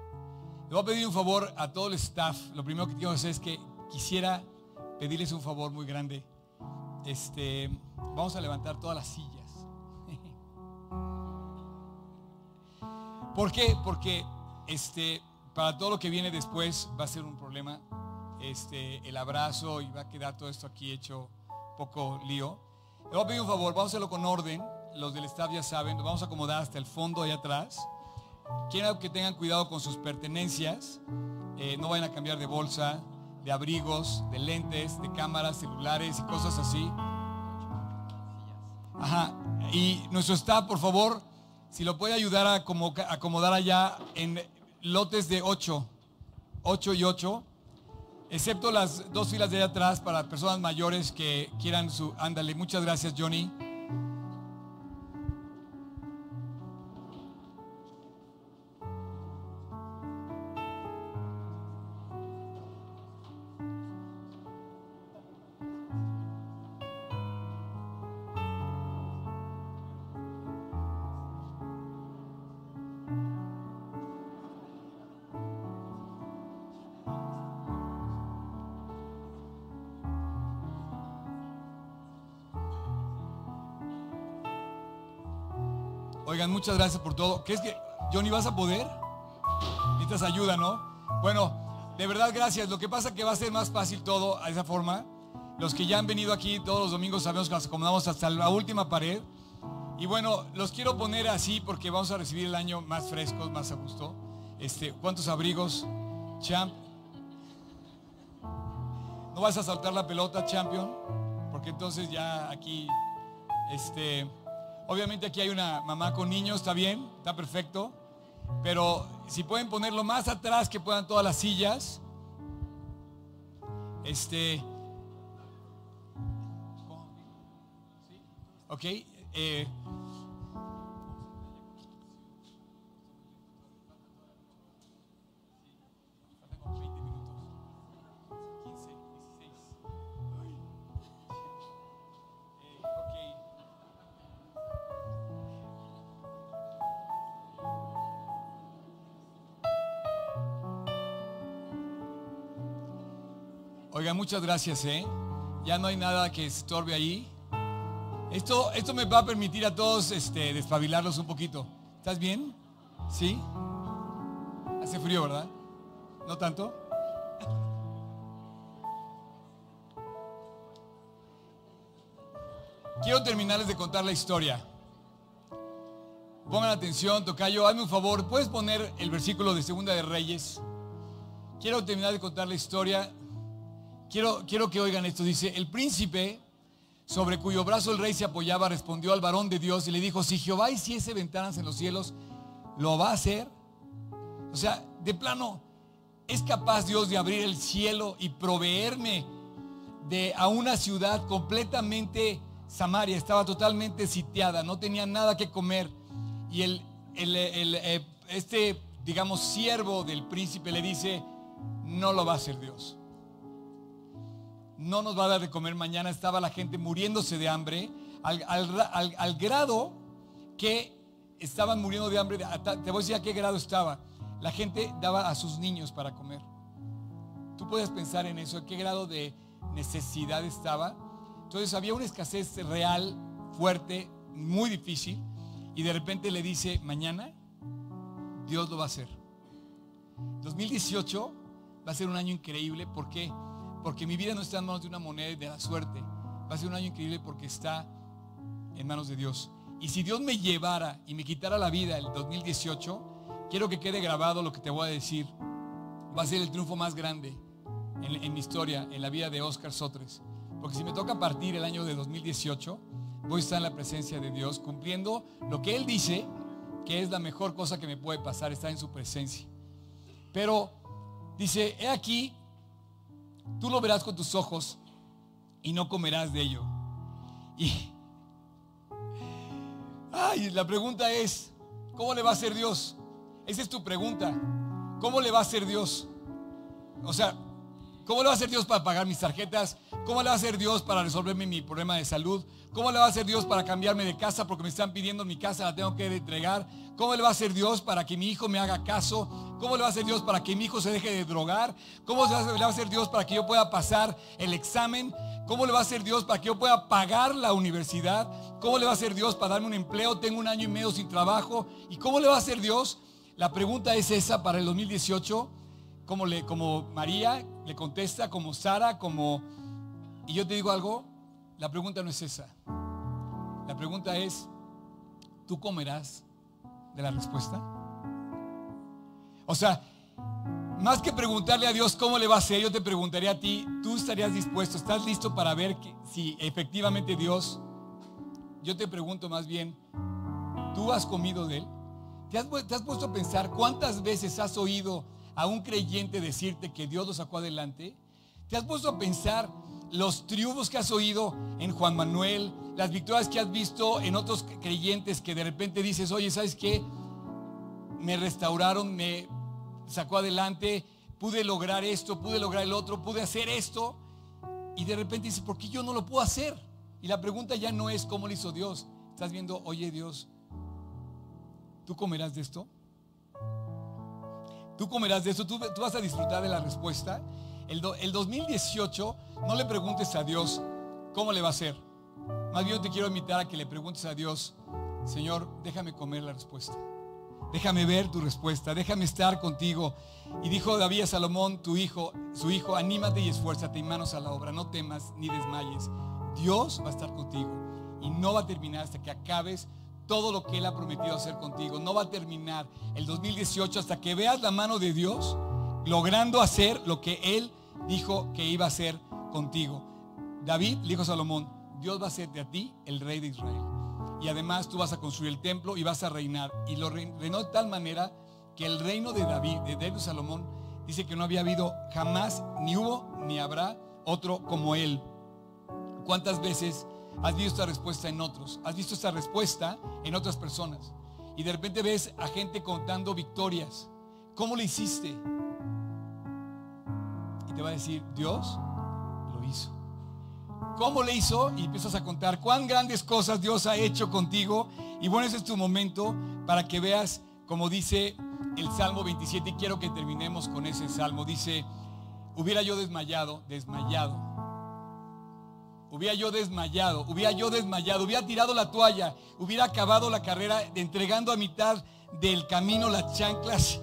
Le voy a pedir un favor a todo el staff. Lo primero que quiero hacer es que quisiera pedirles un favor muy grande. Este Vamos a levantar todas las sillas. ¿Por qué? Porque este, para todo lo que viene después va a ser un problema. Este, el abrazo y va a quedar todo esto aquí hecho poco lío. Le voy a pedir un favor, vamos a hacerlo con orden los del staff ya saben, nos vamos a acomodar hasta el fondo allá atrás. Quiero que tengan cuidado con sus pertenencias. Eh, no vayan a cambiar de bolsa, de abrigos, de lentes, de cámaras, celulares y cosas así. Ajá. Y nuestro staff, por favor, si lo puede ayudar a acomodar allá en lotes de 8, 8 y 8, excepto las dos filas de allá atrás para personas mayores que quieran su... Ándale, muchas gracias Johnny. Muchas gracias por todo. ¿Crees que, Johnny, vas a poder? Necesitas ayuda, ¿no? Bueno, de verdad, gracias. Lo que pasa es que va a ser más fácil todo a esa forma. Los que ya han venido aquí todos los domingos sabemos que nos acomodamos hasta la última pared. Y bueno, los quiero poner así porque vamos a recibir el año más frescos, más a gusto. Este, ¿Cuántos abrigos? Champ. ¿No vas a saltar la pelota, champion? Porque entonces ya aquí, este... Obviamente aquí hay una mamá con niños, está bien, está perfecto. Pero si pueden ponerlo más atrás que puedan todas las sillas. Este. Ok. Eh, Oiga, muchas gracias, ¿eh? Ya no hay nada que estorbe ahí. Esto, esto me va a permitir a todos este, despabilarlos un poquito. ¿Estás bien? ¿Sí? Hace frío, ¿verdad? ¿No tanto? Quiero terminarles de contar la historia. Pongan atención, Tocayo, hazme un favor. ¿Puedes poner el versículo de Segunda de Reyes? Quiero terminar de contar la historia Quiero, quiero que oigan esto. Dice, el príncipe sobre cuyo brazo el rey se apoyaba respondió al varón de Dios y le dijo, si Jehová hiciese ventanas en los cielos, ¿lo va a hacer? O sea, de plano, ¿es capaz Dios de abrir el cielo y proveerme de a una ciudad completamente Samaria? Estaba totalmente sitiada, no tenía nada que comer. Y el, eh, este, digamos, siervo del príncipe le dice, no lo va a hacer Dios no nos va a dar de comer mañana. Estaba la gente muriéndose de hambre, al, grado que estaban muriendo de hambre. Te voy a decir a qué grado estaba. La gente daba a sus niños para comer. Tú puedes pensar en eso, a qué grado de necesidad estaba. Entonces había una escasez real, fuerte, muy difícil. Y de repente le dice, mañana Dios lo va a hacer. 2018 va a ser un año increíble. ¿Por qué? Porque mi vida no está en manos de una moneda y de la suerte. Va a ser un año increíble porque está en manos de Dios. Y si Dios me llevara y me quitara la vida el 2018, quiero que quede grabado lo que te voy a decir. Va a ser el triunfo más grande en, mi historia, en la vida de Oscar Sotres. Porque si me toca partir el año de 2018, voy a estar en la presencia de Dios cumpliendo lo que Él dice que es la mejor cosa que me puede pasar, estar en su presencia. Pero dice, he aquí Tú lo verás con tus ojos y no comerás de ello. Y la pregunta es, ¿cómo le va a hacer Dios? Esa es tu pregunta. ¿Cómo le va a hacer Dios? O sea, ¿cómo le va a hacer Dios para pagar mis tarjetas? ¿Cómo le va a hacer Dios para resolverme mi problema de salud? ¿Cómo le va a hacer Dios para cambiarme de casa porque me están pidiendo mi casa, la tengo que entregar? ¿Cómo le va a hacer Dios para que mi hijo me haga caso? ¿Cómo le va a hacer Dios para que mi hijo se deje de drogar? ¿Cómo le va a hacer Dios para que yo pueda pasar el examen? ¿Cómo le va a hacer Dios para que yo pueda pagar la universidad? ¿Cómo le va a hacer Dios para darme un empleo? Tengo un año y medio sin trabajo. ¿Y cómo le va a hacer Dios? La pregunta es esa para el 2018. Como, le, como María le contesta, como Sara, como... Y yo te digo algo, la pregunta no es esa. La pregunta es, ¿tú comerás de la respuesta? O sea, más que preguntarle a Dios cómo le va a hacer, yo te preguntaría a ti, ¿tú estarías dispuesto? ¿Estás listo para ver que, si efectivamente Dios, yo te pregunto más bien, ¿tú has comido de Él? ¿Te has, ¿Te has, puesto a pensar cuántas veces has oído a un creyente decirte que Dios lo sacó adelante? ¿Te has puesto a pensar los triunfos que has oído en Juan Manuel, las victorias que has visto en otros creyentes que de repente dices, oye, ¿sabes qué? Me restauraron, me sacó adelante, pude lograr esto, pude lograr el otro, pude hacer esto. Y de repente dices, ¿por qué yo no lo puedo hacer? Y la pregunta ya no es cómo lo hizo Dios. Estás viendo, oye Dios, ¿tú comerás de esto? ¿Tú comerás de esto? ¿Tú, tú vas a disfrutar de la respuesta? El, do, el 2018, no le preguntes a Dios cómo le va a hacer. Más bien te quiero invitar a que le preguntes a Dios, Señor, déjame comer la respuesta. Déjame ver tu respuesta, déjame estar contigo. Y dijo David a Salomón, tu hijo, su hijo, anímate y esfuérzate y manos a la obra, no temas ni desmayes. Dios va a estar contigo y no va a terminar hasta que acabes todo lo que Él ha prometido hacer contigo. No va a terminar el 2018 hasta que veas la mano de Dios logrando hacer lo que Él dijo que iba a hacer contigo. David le dijo a Salomón, Dios va a ser de a ti el rey de Israel. Y además tú vas a construir el templo y vas a reinar. Y lo reinó de tal manera que el reino de David, de David Salomón, dice que no había habido jamás, ni hubo, ni habrá otro como él. ¿Cuántas veces has visto esta respuesta en otros? ¿Has visto esta respuesta en otras personas? Y de repente ves a gente contando victorias. ¿Cómo lo hiciste? Te va a decir, Dios lo hizo. ¿Cómo le hizo? Y empiezas a contar cuán grandes cosas Dios ha hecho contigo. Y bueno, ese es tu momento para que veas, como dice el Salmo 27, y quiero que terminemos con ese Salmo. Dice, hubiera yo desmayado, desmayado. Hubiera yo desmayado, hubiera yo desmayado, hubiera tirado la toalla, hubiera acabado la carrera entregando a mitad del camino las chanclas.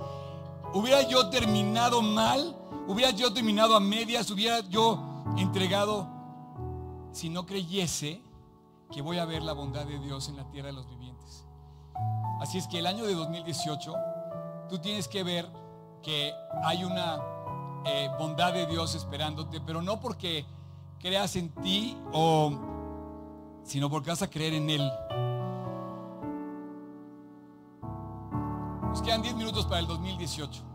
Hubiera yo terminado mal, hubiera yo terminado a medias, hubiera yo entregado si no creyese que voy a ver la bondad de Dios en la tierra de los vivientes. Así es que el año de 2018, tú tienes que ver que hay una eh, bondad de Dios esperándote, pero no porque creas en ti o sino porque vas a creer en Él. Nos quedan 10 minutos para el 2018.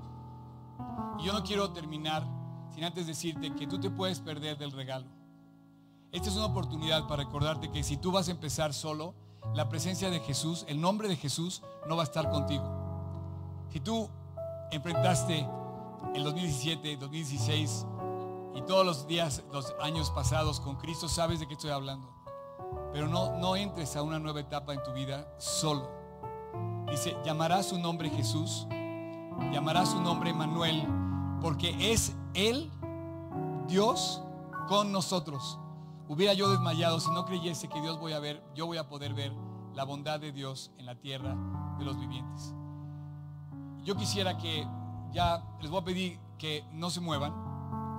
Y yo no quiero terminar sin antes decirte que tú te puedes perder del regalo. Esta es una oportunidad para recordarte que si tú vas a empezar solo, la presencia de Jesús, el nombre de Jesús no va a estar contigo. Si tú enfrentaste el 2017, 2016 y todos los días, los años pasados con Cristo, sabes de qué estoy hablando. Pero no, no entres a una nueva etapa en tu vida solo. Dice, llamará su nombre Jesús, llamará su nombre Manuel, porque es Él, Dios, con nosotros. Hubiera yo desmayado si no creyese que Dios voy a ver, yo voy a poder ver la bondad de Dios en la tierra de los vivientes. Yo quisiera que ya les voy a pedir que no se muevan.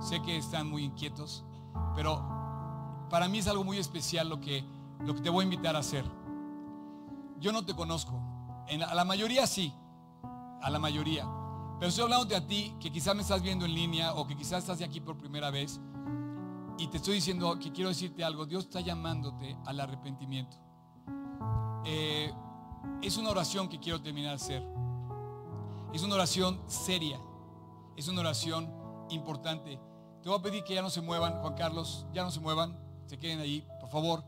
Sé que están muy inquietos, pero para mí es algo muy especial lo que, lo que te voy a invitar a hacer. Yo no te conozco. En, a la mayoría sí, a la mayoría. Pero estoy hablando de a ti que quizás me estás viendo en línea o que quizás estás de aquí por primera vez y te estoy diciendo que quiero decirte algo. Dios está llamándote al arrepentimiento. Eh, es una oración que quiero terminar de hacer. Es una oración seria. Es una oración importante. Te voy a pedir que ya no se muevan, Juan Carlos, ya no se muevan, se queden ahí, por favor.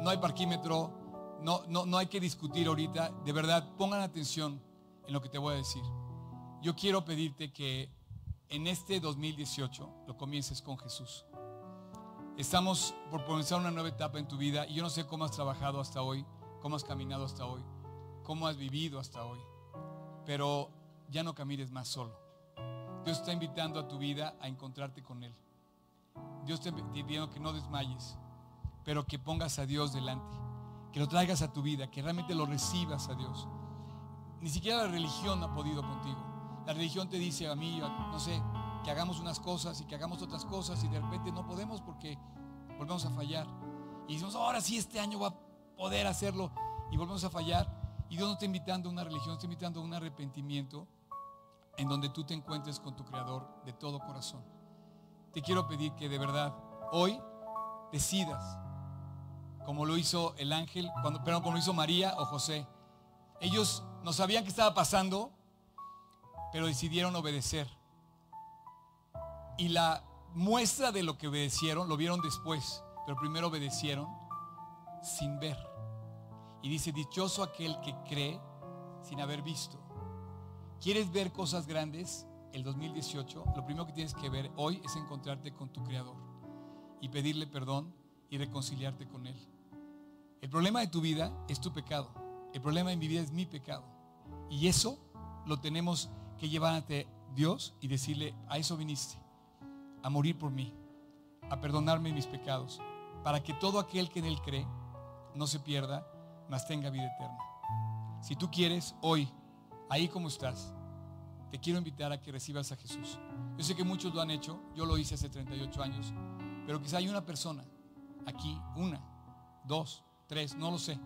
No hay parquímetro, no, no, no hay que discutir ahorita. De verdad, pongan atención en lo que te voy a decir. Yo quiero pedirte que en este 2018 lo comiences con Jesús. Estamos por comenzar una nueva etapa en tu vida y yo no sé cómo has trabajado hasta hoy, cómo has caminado hasta hoy, cómo has vivido hasta hoy, pero ya no camines más solo. Dios está invitando a tu vida a encontrarte con Él. Dios te pidiendo que no desmayes, pero que pongas a Dios delante, que lo traigas a tu vida, que realmente lo recibas a Dios. Ni siquiera la religión ha podido contigo. La religión te dice a mí, no sé, que hagamos unas cosas y que hagamos otras cosas y de repente no podemos porque volvemos a fallar. Y decimos, ahora sí este año va a poder hacerlo y volvemos a fallar. Y Dios no está invitando a una religión, está invitando a un arrepentimiento en donde tú te encuentres con tu Creador de todo corazón. Te quiero pedir que de verdad hoy decidas, como lo hizo el ángel, cuando, pero como lo hizo María o José. Ellos no sabían qué estaba pasando, pero decidieron obedecer. Y la muestra de lo que obedecieron lo vieron después, pero primero obedecieron sin ver. Y dice, dichoso aquel que cree sin haber visto. ¿Quieres ver cosas grandes? El 2018, lo primero que tienes que ver hoy es encontrarte con tu Creador y pedirle perdón y reconciliarte con Él. El problema de tu vida es tu pecado. El problema de mi vida es mi pecado. Y eso lo tenemos que llevar Dios y decirle, a eso viniste, a morir por mí, a perdonarme mis pecados, para que todo aquel que en Él cree no se pierda, mas tenga vida eterna. Si tú quieres, hoy, ahí como estás, te quiero invitar a que recibas a Jesús. Yo sé que muchos lo han hecho, yo lo hice hace 38 años, pero quizá hay una persona aquí, una, dos, tres, no lo sé,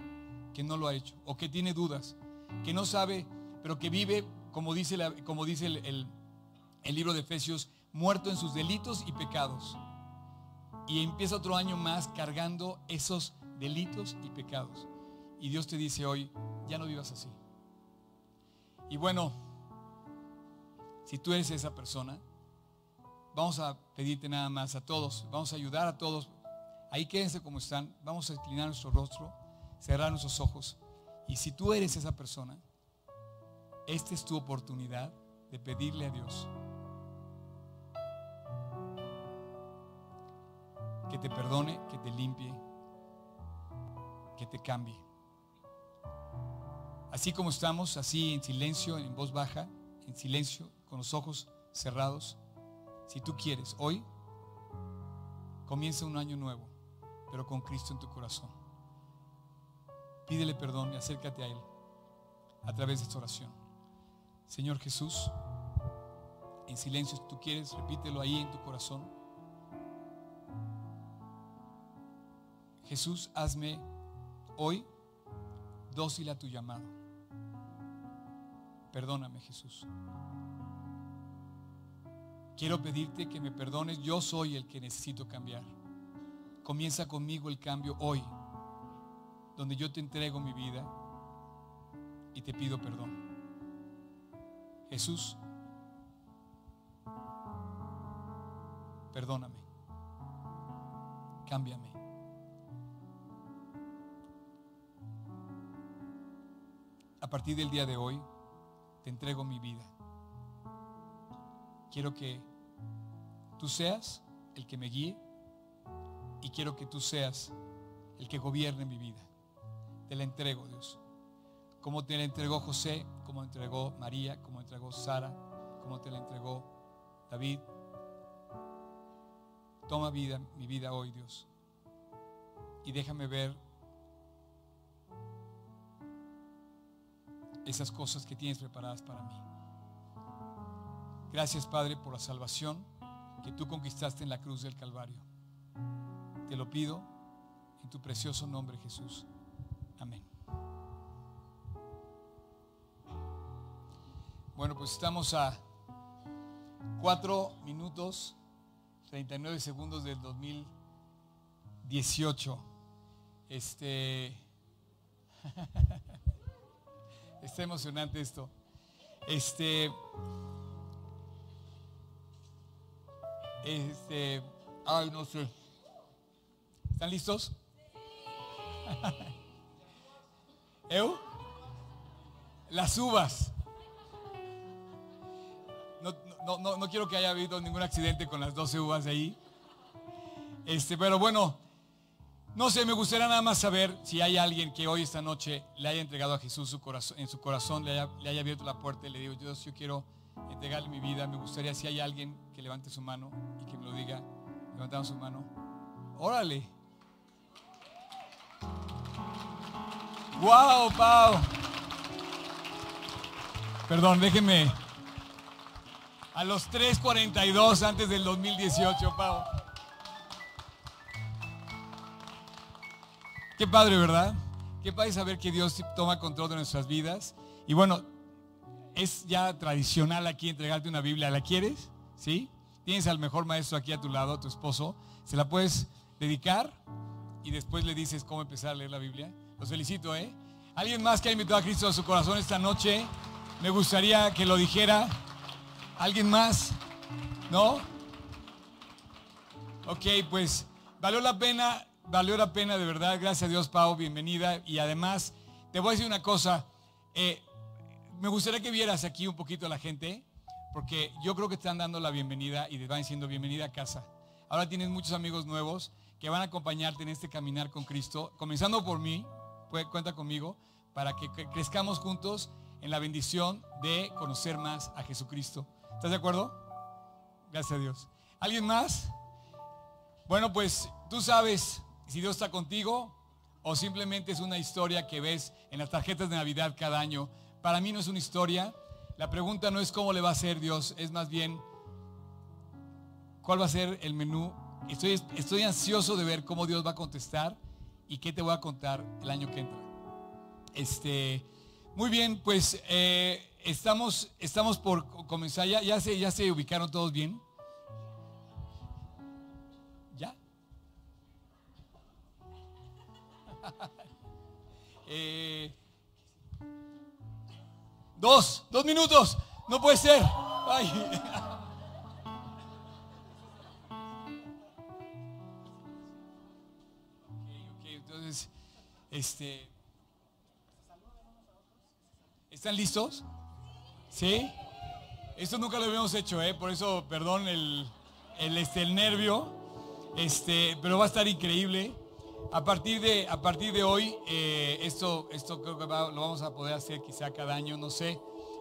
que no lo ha hecho, o que tiene dudas, que no sabe, pero que vive, como dice, como dice el, el libro de Efesios, muerto en sus delitos y pecados. Y empieza otro año más cargando esos delitos y pecados. Y Dios te dice hoy, ya no vivas así. Y bueno, si tú eres esa persona, vamos a pedirte nada más a todos, vamos a ayudar a todos. Ahí quédense como están, vamos a inclinar nuestro rostro, cerrar nuestros ojos. Y si tú eres esa persona, esta es tu oportunidad de pedirle a Dios que te perdone, que te limpie, que te cambie. Así como estamos, así en silencio, en voz baja, en silencio, con los ojos cerrados, si tú quieres, hoy comienza un año nuevo, pero con Cristo en tu corazón. Pídele perdón y acércate a Él a través de esta oración. Señor Jesús, en silencio, si tú quieres, repítelo ahí en tu corazón. Jesús, hazme hoy dócil a tu llamado. Perdóname, Jesús. Quiero pedirte que me perdones. Yo soy el que necesito cambiar. Comienza conmigo el cambio hoy, donde yo te entrego mi vida y te pido perdón. Jesús, perdóname. Cámbiame. a partir del día de hoy, te entrego mi vida. Quiero que tú seas el que me guíe y quiero que tú seas el que gobierne mi vida. Te la entrego, Dios. Como te la entregó José, como entregó María, como entregó Sara, como te la entregó David. Toma vida, mi vida hoy, Dios. Y déjame ver esas cosas que tienes preparadas para mí. Gracias, Padre, por la salvación que tú conquistaste en la cruz del Calvario. Te lo pido en tu precioso nombre, Jesús. Amén. Bueno, pues estamos a 4 minutos 39 segundos del 2018. Este Está emocionante esto. Este. Este. Ay, no sé. ¿Están listos? ¿Eu? Las uvas. No, no, no, quiero que haya habido ningún accidente con las 12 uvas de ahí. Este, pero bueno, no sé, me gustaría nada más saber si hay alguien que hoy, esta noche, le haya entregado a Jesús su corazón, en su corazón, le haya, abierto la puerta y le digo, Dios, yo quiero entregarle mi vida. Me gustaría si hay alguien que levante su mano y que me lo diga, levantando su mano. Órale. Wow, Pau. Perdón, déjeme. A los 3.42 antes del 2018, Pau. Qué padre, ¿verdad? Qué padre saber que Dios toma control de nuestras vidas. Y bueno, es ya tradicional aquí entregarte una Biblia. ¿La quieres? ¿Sí? Tienes al mejor maestro aquí a tu lado, tu esposo. Se la puedes dedicar y después le dices cómo empezar a leer la Biblia. Los felicito, ¿eh? ¿Alguien más que ha invitado a Cristo a su corazón esta noche? Me gustaría que lo dijera. ¿Alguien más? ¿No? Ok, pues valió la pena, valió la pena de verdad. Gracias a Dios, Pau, bienvenida. Y además, te voy a decir una cosa. Eh, me gustaría que vieras aquí un poquito a la gente, porque yo creo que están dando la bienvenida y te van diciendo bienvenida a casa. Ahora tienes muchos amigos nuevos que van a acompañarte en este caminar con Cristo, comenzando por mí, cuenta conmigo, para que crezcamos juntos en la bendición de conocer más a Jesucristo. ¿Estás de acuerdo? Gracias a Dios. ¿Alguien más? Bueno, pues tú sabes si Dios está contigo o simplemente es una historia que ves en las tarjetas de Navidad cada año. Para mí no es una historia. La pregunta no es cómo le va a hacer Dios, es más bien cuál va a ser el menú. Estoy, estoy ansioso de ver cómo Dios va a contestar y qué te voy a contar el año que entra. Este, muy bien, pues eh, estamos, estamos por comenzar. Ya, ya, se, ya se ubicaron todos bien. ¿Ya? Eh, dos, dos minutos. No puede ser. Ay. este. ¿Están listos? ¿Sí? Esto nunca lo habíamos hecho, ¿eh? Por eso, perdón el, el, este, el nervio. Este, pero va a estar increíble. A partir de, a partir de hoy, eh, esto, esto creo que lo vamos a poder hacer quizá cada año, no sé.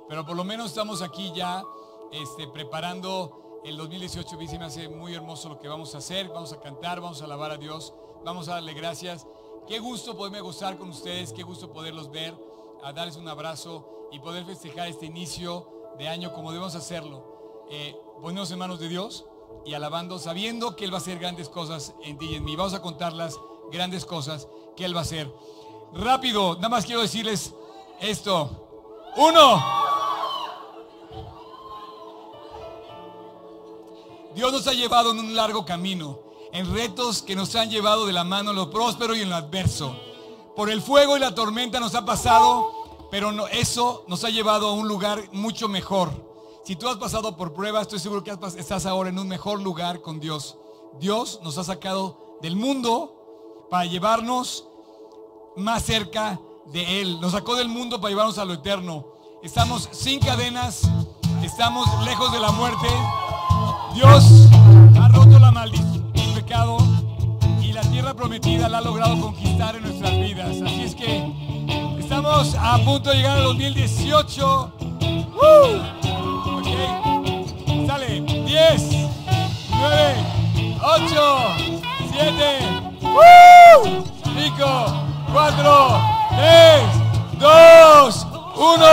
Pero por lo menos estamos aquí ya este, preparando el 2018. A me hace muy hermoso lo que vamos a hacer. Vamos a cantar, vamos a alabar a Dios, vamos a darle gracias. Qué gusto poderme gozar con ustedes, qué gusto poderlos ver, a darles un abrazo y poder festejar este inicio de año como debemos hacerlo. Eh, en manos de Dios y alabando, sabiendo que Él va a hacer grandes cosas en ti y en mí. Vamos a contar las grandes cosas que Él va a hacer. Rápido, nada más quiero decirles esto. Uno. Dios nos ha llevado en un largo camino, en retos que nos han llevado de la mano en lo próspero y en lo adverso. Por el fuego y la tormenta nos ha pasado, pero no, eso nos ha llevado a un lugar mucho mejor. Si tú has pasado por pruebas, estoy seguro que estás ahora en un mejor lugar con Dios. Dios nos ha sacado del mundo para llevarnos más cerca de Él. Nos sacó del mundo para llevarnos a lo eterno. Estamos sin cadenas, estamos lejos de la muerte. Dios ha roto la maldición pecado y la tierra prometida la ha logrado conquistar en nuestras vidas. Así es que estamos a punto de llegar al 2018. Sale. 10, 9, 8, 7, 5, 4, 3, 2, 1.